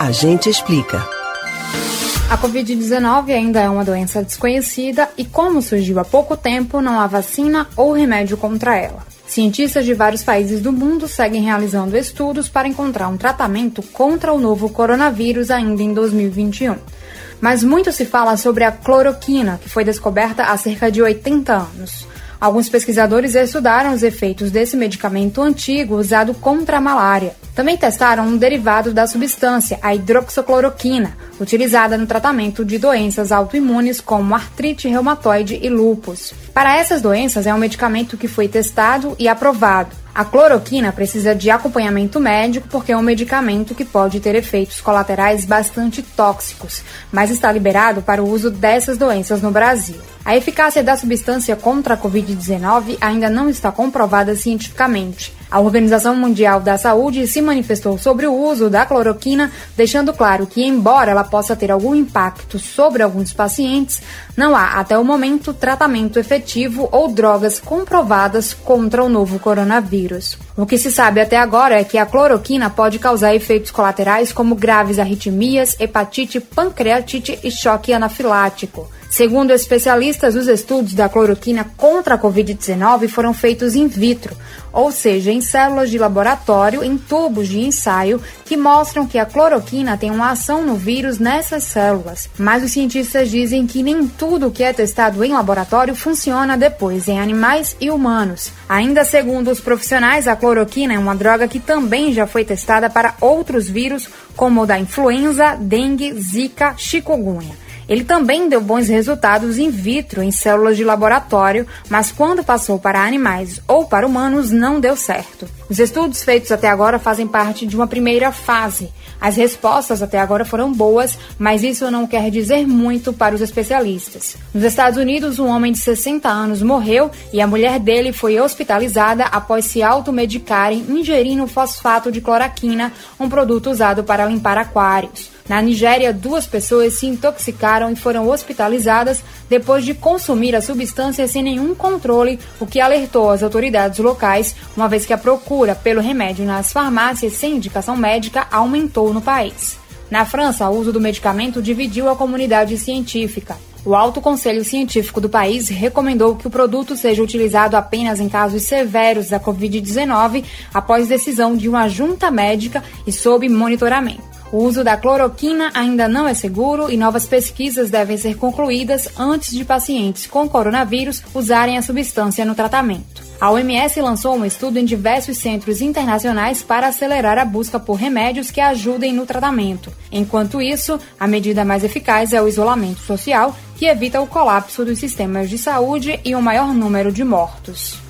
A gente explica. A Covid-19 ainda é uma doença desconhecida e, como surgiu há pouco tempo, não há vacina ou remédio contra ela. Cientistas de vários países do mundo seguem realizando estudos para encontrar um tratamento contra o novo coronavírus ainda em 2021. Mas muito se fala sobre a cloroquina, que foi descoberta há cerca de 80 anos. Alguns pesquisadores estudaram os efeitos desse medicamento antigo usado contra a malária. Também testaram um derivado da substância, a hidroxicloroquina, utilizada no tratamento de doenças autoimunes como artrite reumatoide e lúpus. Para essas doenças, é um medicamento que foi testado e aprovado. A cloroquina precisa de acompanhamento médico porque é um medicamento que pode ter efeitos colaterais bastante tóxicos, mas está liberado para o uso dessas doenças no Brasil. A eficácia da substância contra a Covid-19 ainda não está comprovada cientificamente. A Organização Mundial da Saúde se manifestou sobre o uso da cloroquina, deixando claro que, embora ela possa ter algum impacto sobre alguns pacientes, não há, até o momento, tratamento efetivo ou drogas comprovadas contra o novo coronavírus. O que se sabe até agora é que a cloroquina pode causar efeitos colaterais como graves arritmias, hepatite, pancreatite e choque anafilático. Segundo especialistas, os estudos da cloroquina contra a Covid-19 foram feitos in vitro, ou seja, em células de laboratório em tubos de ensaio que mostram que a cloroquina tem uma ação no vírus nessas células. Mas os cientistas dizem que nem tudo que é testado em laboratório funciona depois em animais e humanos. Ainda segundo os profissionais, a cloroquina é uma droga que também já foi testada para outros vírus, como o da influenza, dengue, zika, chikungunya. Ele também deu bons resultados in vitro em células de laboratório, mas quando passou para animais ou para humanos não deu certo. Os estudos feitos até agora fazem parte de uma primeira fase. As respostas até agora foram boas, mas isso não quer dizer muito para os especialistas. Nos Estados Unidos, um homem de 60 anos morreu e a mulher dele foi hospitalizada após se automedicarem ingerindo fosfato de cloroquina, um produto usado para limpar aquários. Na Nigéria, duas pessoas se intoxicaram e foram hospitalizadas depois de consumir a substância sem nenhum controle, o que alertou as autoridades locais, uma vez que a procura pelo remédio nas farmácias sem indicação médica aumentou no país. Na França, o uso do medicamento dividiu a comunidade científica. O Alto Conselho Científico do país recomendou que o produto seja utilizado apenas em casos severos da Covid-19, após decisão de uma junta médica e sob monitoramento. O uso da cloroquina ainda não é seguro e novas pesquisas devem ser concluídas antes de pacientes com coronavírus usarem a substância no tratamento. A OMS lançou um estudo em diversos centros internacionais para acelerar a busca por remédios que ajudem no tratamento. Enquanto isso, a medida mais eficaz é o isolamento social, que evita o colapso dos sistemas de saúde e um maior número de mortos.